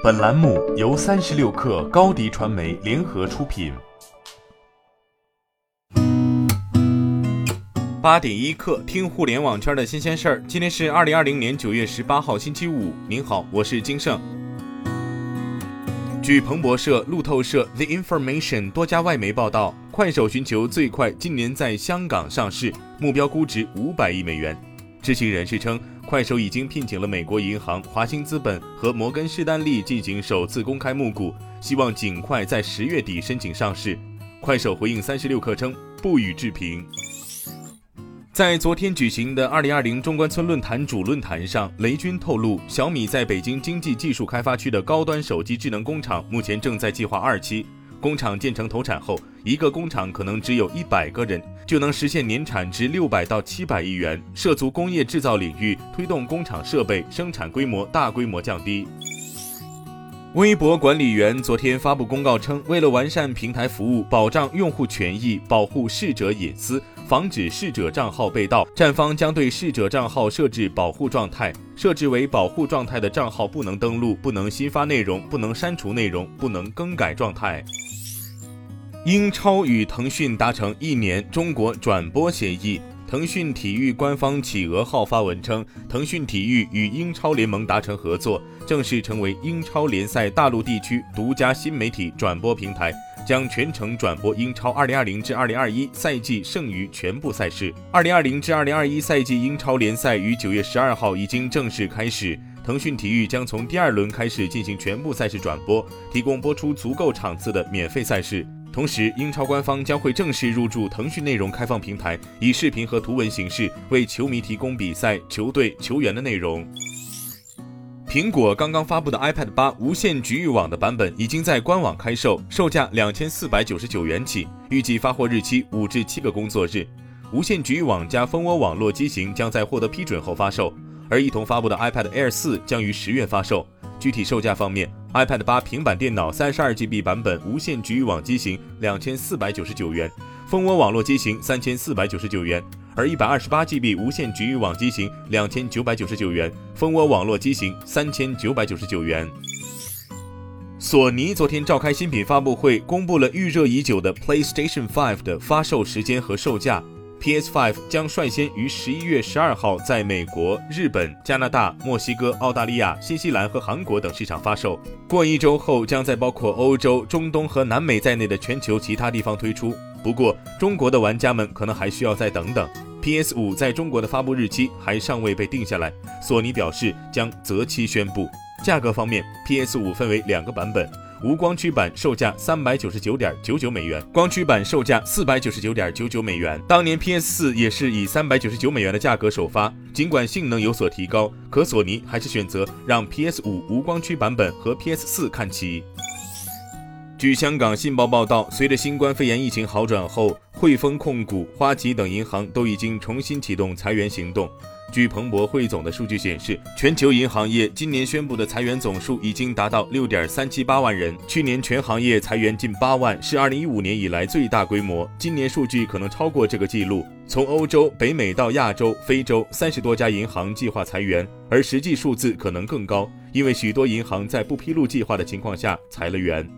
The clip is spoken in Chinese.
本栏目由三十六克高低传媒联合出品。八点一刻，听互联网圈的新鲜事儿。今天是二零二零年九月十八号，星期五。您好，我是金盛。据彭博社、路透社、The Information 多家外媒报道，快手寻求最快今年在香港上市，目标估值五百亿美元。知情人士称，快手已经聘请了美国银行、华兴资本和摩根士丹利进行首次公开募股，希望尽快在十月底申请上市。快手回应三十六氪称不予置评。在昨天举行的二零二零中关村论坛主论坛上，雷军透露，小米在北京经济技术开发区的高端手机智能工厂目前正在计划二期。工厂建成投产后，一个工厂可能只有一百个人，就能实现年产值六百到七百亿元，涉足工业制造领域，推动工厂设备生产规模大规模降低。微博管理员昨天发布公告称，为了完善平台服务，保障用户权益，保护逝者隐私，防止逝者账号被盗，站方将对逝者账号设置保护状态，设置为保护状态的账号不能登录，不能新发内容，不能删除内容，不能更改状态。英超与腾讯达成一年中国转播协议。腾讯体育官方企鹅号发文称，腾讯体育与英超联盟达成合作，正式成为英超联赛大陆地区独家新媒体转播平台，将全程转播英超2020至2021赛季剩余全部赛事。2020至2021赛季英超联赛于九月十二号已经正式开始，腾讯体育将从第二轮开始进行全部赛事转播，提供播出足够场次的免费赛事。同时，英超官方将会正式入驻腾讯内容开放平台，以视频和图文形式为球迷提供比赛、球队、球员的内容。苹果刚刚发布的 iPad 八无线局域网的版本已经在官网开售，售价两千四百九十九元起，预计发货日期五至七个工作日。无线局域网加蜂窝网络机型将在获得批准后发售，而一同发布的 iPad Air 四将于十月发售。具体售价方面，iPad 八平板电脑三十二 GB 版本无线局域网机型两千四百九十九元，蜂窝网络机型三千四百九十九元，而一百二十八 GB 无线局域网机型两千九百九十九元，蜂窝网络机型三千九百九十九元。索尼昨天召开新品发布会，公布了预热已久的 PlayStation 5的发售时间和售价。PS5 将率先于十一月十二号在美国、日本、加拿大、墨西哥、澳大利亚、新西兰和韩国等市场发售。过一周后，将在包括欧洲、中东和南美在内的全球其他地方推出。不过，中国的玩家们可能还需要再等等。PS5 在中国的发布日期还尚未被定下来，索尼表示将择期宣布。价格方面，PS5 分为两个版本。无光驱版售价三百九十九点九九美元，光驱版售价四百九十九点九九美元。当年 PS 四也是以三百九十九美元的价格首发，尽管性能有所提高，可索尼还是选择让 PS 五无光驱版本和 PS 四看齐。据香港信报报道，随着新冠肺炎疫情好转后，汇丰控股、花旗等银行都已经重新启动裁员行动。据彭博汇总的数据显示，全球银行业今年宣布的裁员总数已经达到六点三七八万人。去年全行业裁员近八万，是二零一五年以来最大规模。今年数据可能超过这个记录。从欧洲、北美到亚洲、非洲，三十多家银行计划裁员，而实际数字可能更高，因为许多银行在不披露计划的情况下裁了员。